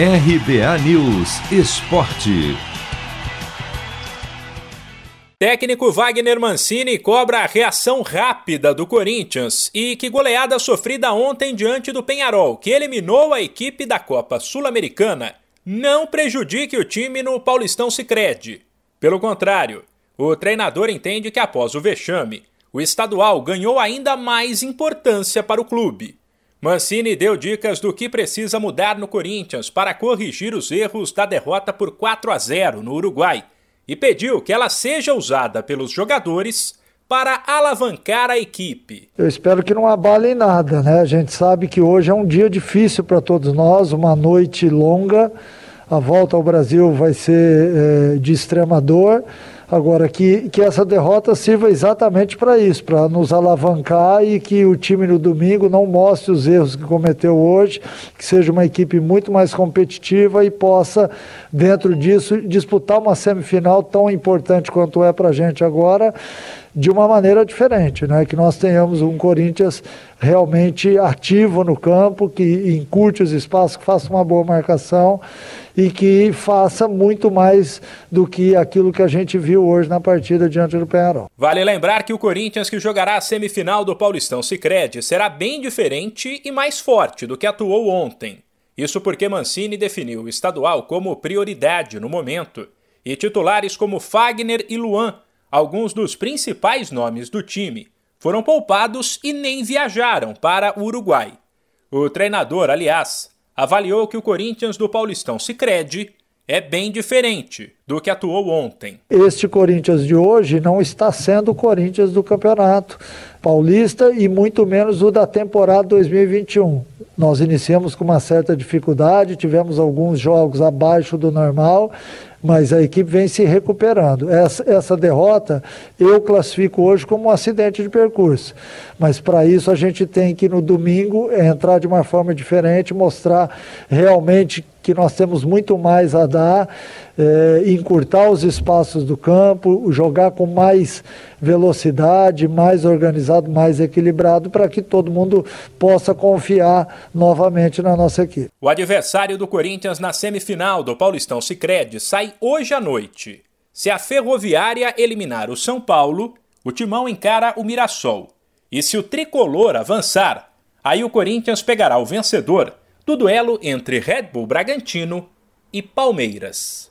RBA News Esporte. Técnico Wagner Mancini cobra a reação rápida do Corinthians e que goleada sofrida ontem diante do Penharol, que eliminou a equipe da Copa Sul-Americana, não prejudique o time no Paulistão Sicredi. Pelo contrário, o treinador entende que após o vexame, o estadual ganhou ainda mais importância para o clube. Mancini deu dicas do que precisa mudar no Corinthians para corrigir os erros da derrota por 4 a 0 no Uruguai e pediu que ela seja usada pelos jogadores para alavancar a equipe. Eu espero que não abale nada, né? A gente sabe que hoje é um dia difícil para todos nós, uma noite longa. A volta ao Brasil vai ser é, de extrema dor. Agora, que, que essa derrota sirva exatamente para isso, para nos alavancar e que o time no domingo não mostre os erros que cometeu hoje, que seja uma equipe muito mais competitiva e possa, dentro disso, disputar uma semifinal tão importante quanto é para a gente agora de uma maneira diferente, né? que nós tenhamos um Corinthians realmente ativo no campo, que encurte os espaços, que faça uma boa marcação e que faça muito mais do que aquilo que a gente viu hoje na partida diante do Penharol. Vale lembrar que o Corinthians que jogará a semifinal do Paulistão Sicredi será bem diferente e mais forte do que atuou ontem. Isso porque Mancini definiu o estadual como prioridade no momento e titulares como Fagner e Luan alguns dos principais nomes do time foram poupados e nem viajaram para o Uruguai. O treinador, aliás, avaliou que o Corinthians do Paulistão Sicredi é bem diferente do que atuou ontem. Este Corinthians de hoje não está sendo o Corinthians do Campeonato Paulista e muito menos o da temporada 2021. Nós iniciamos com uma certa dificuldade, tivemos alguns jogos abaixo do normal mas a equipe vem se recuperando. Essa, essa derrota eu classifico hoje como um acidente de percurso, mas para isso a gente tem que no domingo entrar de uma forma diferente, mostrar realmente que nós temos muito mais a dar, é, encurtar os espaços do campo, jogar com mais velocidade, mais organizado, mais equilibrado, para que todo mundo possa confiar novamente na nossa equipe. O adversário do Corinthians na semifinal do Paulistão Sicredi sai hoje à noite. Se a Ferroviária eliminar o São Paulo, o Timão encara o Mirassol. E se o tricolor avançar, aí o Corinthians pegará o vencedor do duelo entre Red Bull Bragantino e Palmeiras.